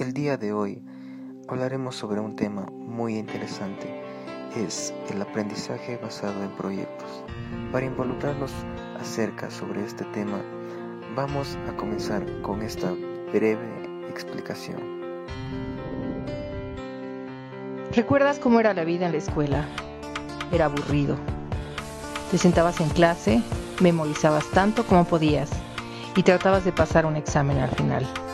El día de hoy hablaremos sobre un tema muy interesante, es el aprendizaje basado en proyectos. Para involucrarnos acerca sobre este tema, vamos a comenzar con esta breve explicación. ¿Recuerdas cómo era la vida en la escuela? Era aburrido. Te sentabas en clase, memorizabas tanto como podías y tratabas de pasar un examen al final.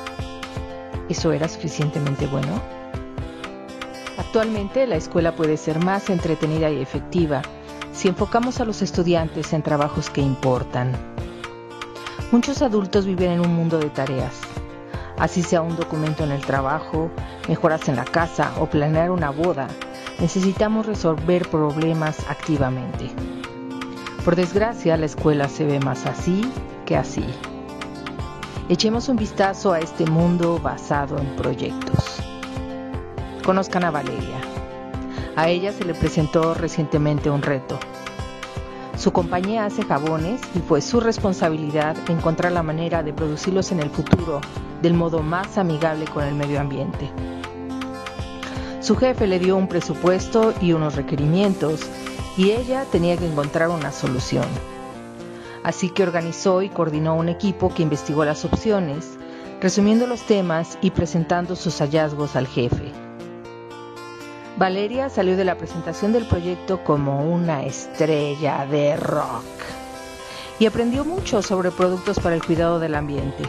¿Eso era suficientemente bueno? Actualmente la escuela puede ser más entretenida y efectiva si enfocamos a los estudiantes en trabajos que importan. Muchos adultos viven en un mundo de tareas, así sea un documento en el trabajo, mejoras en la casa o planear una boda, necesitamos resolver problemas activamente. Por desgracia, la escuela se ve más así que así. Echemos un vistazo a este mundo basado en proyectos. Conozcan a Valeria. A ella se le presentó recientemente un reto. Su compañía hace jabones y fue su responsabilidad encontrar la manera de producirlos en el futuro del modo más amigable con el medio ambiente. Su jefe le dio un presupuesto y unos requerimientos y ella tenía que encontrar una solución. Así que organizó y coordinó un equipo que investigó las opciones, resumiendo los temas y presentando sus hallazgos al jefe. Valeria salió de la presentación del proyecto como una estrella de rock y aprendió mucho sobre productos para el cuidado del ambiente.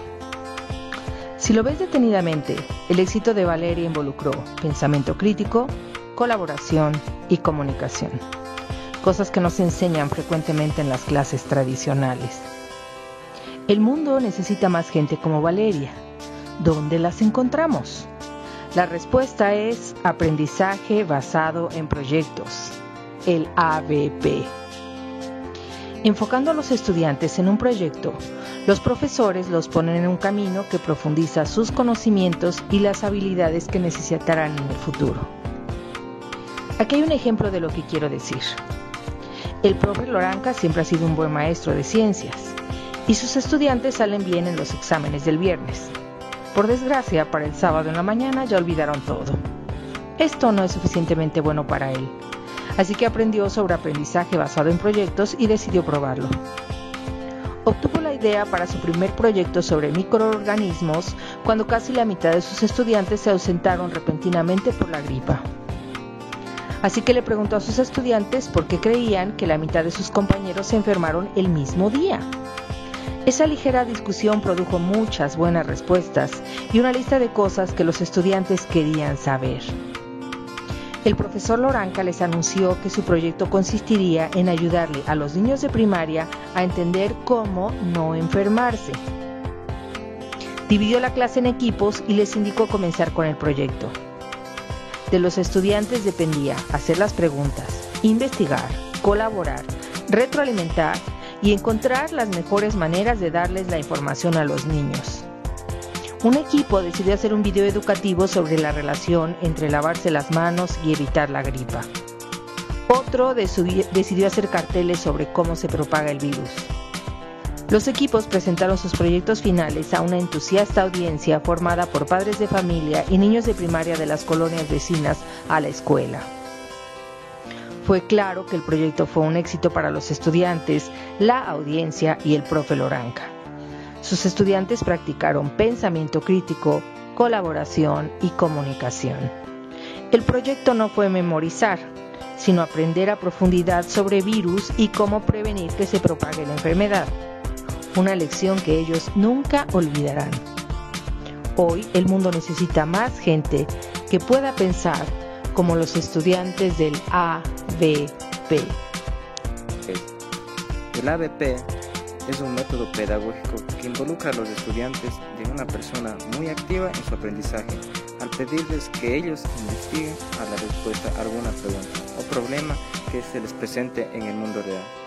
Si lo ves detenidamente, el éxito de Valeria involucró pensamiento crítico, colaboración y comunicación cosas que no se enseñan frecuentemente en las clases tradicionales. El mundo necesita más gente como Valeria. ¿Dónde las encontramos? La respuesta es aprendizaje basado en proyectos, el ABP. Enfocando a los estudiantes en un proyecto, los profesores los ponen en un camino que profundiza sus conocimientos y las habilidades que necesitarán en el futuro. Aquí hay un ejemplo de lo que quiero decir. El profe Loranca siempre ha sido un buen maestro de ciencias y sus estudiantes salen bien en los exámenes del viernes. Por desgracia, para el sábado en la mañana ya olvidaron todo. Esto no es suficientemente bueno para él, así que aprendió sobre aprendizaje basado en proyectos y decidió probarlo. Obtuvo la idea para su primer proyecto sobre microorganismos cuando casi la mitad de sus estudiantes se ausentaron repentinamente por la gripa. Así que le preguntó a sus estudiantes por qué creían que la mitad de sus compañeros se enfermaron el mismo día. Esa ligera discusión produjo muchas buenas respuestas y una lista de cosas que los estudiantes querían saber. El profesor Loranca les anunció que su proyecto consistiría en ayudarle a los niños de primaria a entender cómo no enfermarse. Dividió la clase en equipos y les indicó comenzar con el proyecto. De los estudiantes dependía hacer las preguntas, investigar, colaborar, retroalimentar y encontrar las mejores maneras de darles la información a los niños. Un equipo decidió hacer un video educativo sobre la relación entre lavarse las manos y evitar la gripa. Otro decidió hacer carteles sobre cómo se propaga el virus. Los equipos presentaron sus proyectos finales a una entusiasta audiencia formada por padres de familia y niños de primaria de las colonias vecinas a la escuela. Fue claro que el proyecto fue un éxito para los estudiantes, la audiencia y el profe Loranca. Sus estudiantes practicaron pensamiento crítico, colaboración y comunicación. El proyecto no fue memorizar, sino aprender a profundidad sobre virus y cómo prevenir que se propague la enfermedad una lección que ellos nunca olvidarán. Hoy el mundo necesita más gente que pueda pensar como los estudiantes del ABP. El ABP es un método pedagógico que involucra a los estudiantes de una persona muy activa en su aprendizaje, al pedirles que ellos investiguen a la respuesta a alguna pregunta o problema que se les presente en el mundo real.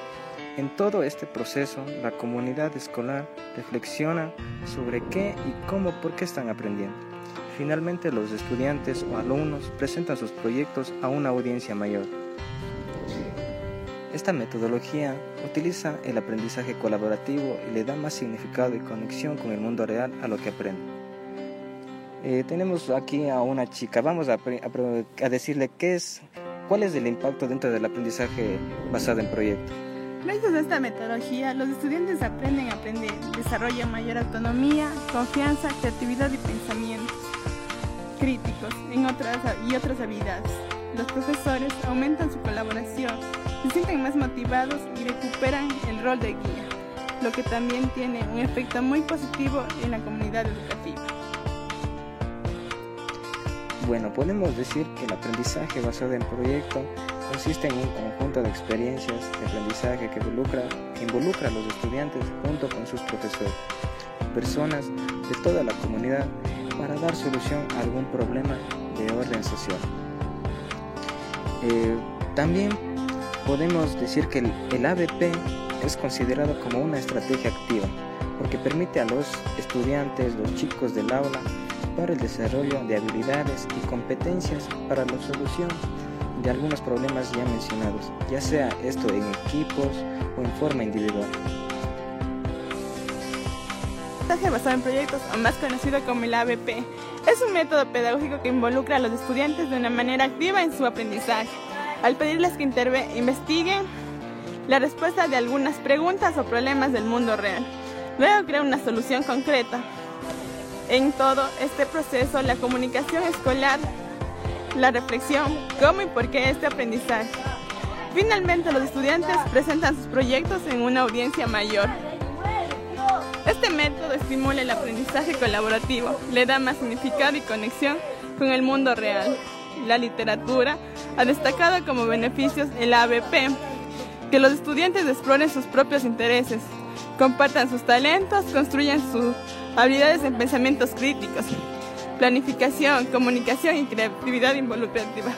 En todo este proceso, la comunidad escolar reflexiona sobre qué y cómo, por qué están aprendiendo. Finalmente, los estudiantes o alumnos presentan sus proyectos a una audiencia mayor. Esta metodología utiliza el aprendizaje colaborativo y le da más significado y conexión con el mundo real a lo que aprenden. Eh, tenemos aquí a una chica, vamos a, a, decirle qué es, cuál es el impacto dentro del aprendizaje basado en proyectos. Gracias a esta metodología, los estudiantes aprenden a aprender, desarrollan mayor autonomía, confianza, creatividad y pensamientos críticos en otras, y otras habilidades. Los profesores aumentan su colaboración, se sienten más motivados y recuperan el rol de guía, lo que también tiene un efecto muy positivo en la comunidad educativa. Bueno, podemos decir que el aprendizaje basado en proyecto consiste en un conjunto de experiencias de aprendizaje que involucra, involucra a los estudiantes junto con sus profesores, personas de toda la comunidad para dar solución a algún problema de orden social. Eh, también podemos decir que el, el ABP es considerado como una estrategia activa porque permite a los estudiantes, los chicos del aula, para el desarrollo de habilidades y competencias para la solución de algunos problemas ya mencionados, ya sea esto en equipos o en forma individual. Aprendizaje basado en proyectos, o más conocido como el ABP, es un método pedagógico que involucra a los estudiantes de una manera activa en su aprendizaje, al pedirles que investiguen la respuesta de algunas preguntas o problemas del mundo real. Luego crea una solución concreta. En todo este proceso, la comunicación escolar, la reflexión, cómo y por qué este aprendizaje. Finalmente, los estudiantes presentan sus proyectos en una audiencia mayor. Este método estimula el aprendizaje colaborativo, le da más significado y conexión con el mundo real. La literatura ha destacado como beneficios el ABP, que los estudiantes exploren sus propios intereses, compartan sus talentos, construyan sus habilidades en pensamientos críticos, planificación, comunicación y creatividad involucrativa.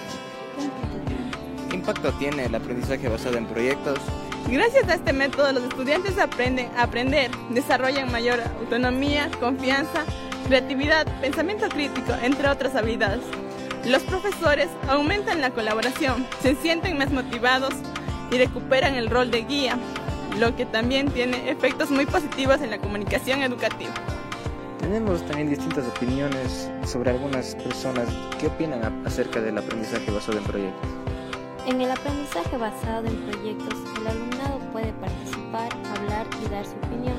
¿Qué impacto tiene el aprendizaje basado en proyectos Gracias a este método los estudiantes aprenden a aprender, desarrollan mayor autonomía, confianza, creatividad, pensamiento crítico, entre otras habilidades. Los profesores aumentan la colaboración, se sienten más motivados y recuperan el rol de guía, lo que también tiene efectos muy positivos en la comunicación educativa. Tenemos también distintas opiniones sobre algunas personas. ¿Qué opinan acerca del aprendizaje basado en proyectos? En el aprendizaje basado en proyectos, el alumnado puede participar, hablar y dar su opinión,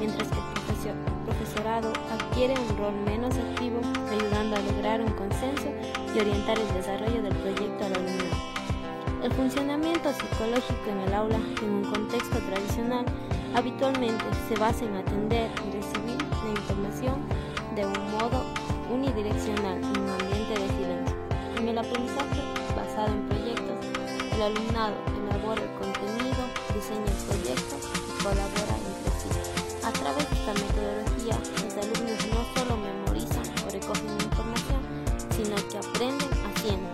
mientras que el profesorado adquiere un rol menos activo, ayudando a lograr un consenso y orientar el desarrollo del proyecto al alumnado. El funcionamiento psicológico en el aula, en un contexto tradicional, habitualmente se basa en atender y recibir la información de un modo unidireccional en un ambiente de silencio. En el aprendizaje basado en proyectos, el alumnado elabora el contenido, diseña el proyecto y colabora entre sí. A través de esta metodología, los alumnos no solo memorizan o recogen información, sino que aprenden haciendo.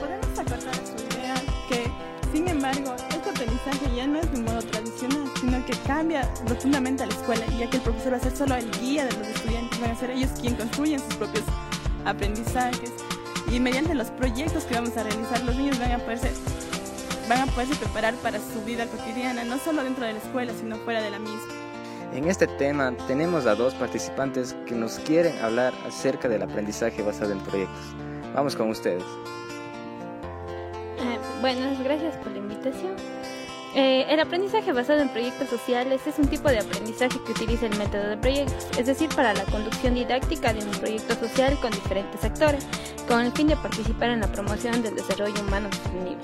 Podemos acordar su idea que, sin embargo, aprendizaje ya no es de un modo tradicional, sino que cambia rotundamente a la escuela, ya que el profesor va a ser solo el guía de los estudiantes, van a ser ellos quienes construyen sus propios aprendizajes y mediante los proyectos que vamos a realizar los niños van a poderse van a poderse preparar para su vida cotidiana, no solo dentro de la escuela, sino fuera de la misma. En este tema tenemos a dos participantes que nos quieren hablar acerca del aprendizaje basado en proyectos. Vamos con ustedes. Eh, buenas, gracias por la invitación. Eh, el aprendizaje basado en proyectos sociales es un tipo de aprendizaje que utiliza el método de proyectos, es decir, para la conducción didáctica de un proyecto social con diferentes actores, con el fin de participar en la promoción del desarrollo humano sostenible.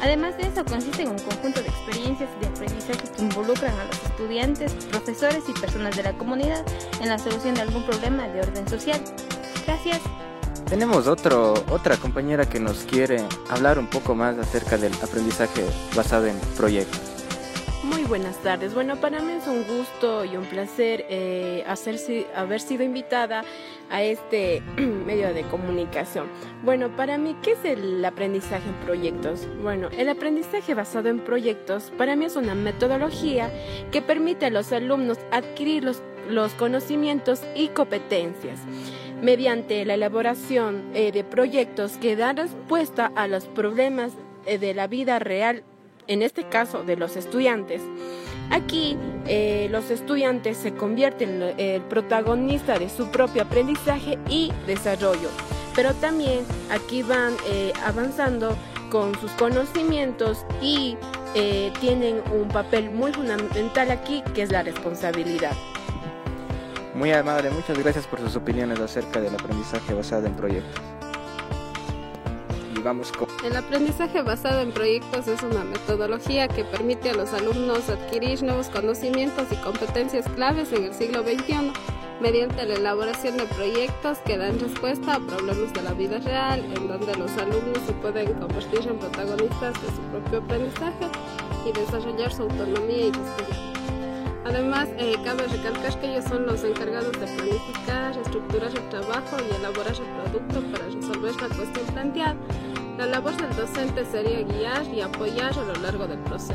Además de eso, consiste en un conjunto de experiencias de aprendizaje que involucran a los estudiantes, profesores y personas de la comunidad en la solución de algún problema de orden social. Gracias. Tenemos otro, otra compañera que nos quiere hablar un poco más acerca del aprendizaje basado en proyectos. Muy buenas tardes. Bueno, para mí es un gusto y un placer eh, haber sido invitada a este medio de comunicación. Bueno, para mí, ¿qué es el aprendizaje en proyectos? Bueno, el aprendizaje basado en proyectos para mí es una metodología que permite a los alumnos adquirir los, los conocimientos y competencias mediante la elaboración eh, de proyectos que dan respuesta a los problemas eh, de la vida real, en este caso de los estudiantes. Aquí eh, los estudiantes se convierten en el protagonista de su propio aprendizaje y desarrollo, pero también aquí van avanzando con sus conocimientos y tienen un papel muy fundamental aquí que es la responsabilidad. Muy amable, muchas gracias por sus opiniones acerca del aprendizaje basado en proyectos. El aprendizaje basado en proyectos es una metodología que permite a los alumnos adquirir nuevos conocimientos y competencias claves en el siglo XXI mediante la elaboración de proyectos que dan respuesta a problemas de la vida real, en donde los alumnos se pueden convertir en protagonistas de su propio aprendizaje y desarrollar su autonomía y desarrollo. Además, eh, cabe recalcar que ellos son los encargados de planificar, estructurar el trabajo y elaborar el producto para resolver la cuestión planteada. La labor del docente sería guiar y apoyar a lo largo del proceso.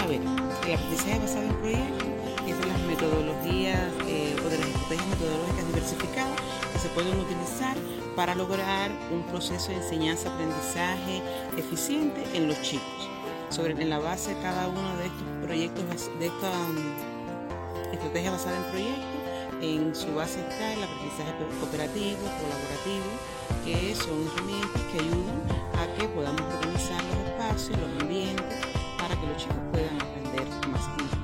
A ver, el aprendizaje basado en proyectos es de las metodologías eh, o de las estrategias metodológicas diversificadas que se pueden utilizar para lograr un proceso de enseñanza-aprendizaje eficiente en los chicos sobre en la base de cada uno de estos proyectos, de esta um, estrategia basada en proyectos. En su base está el aprendizaje cooperativo, colaborativo, que son herramientas que ayudan a que podamos organizar los espacios, los ambientes, para que los chicos puedan aprender más. tiempo.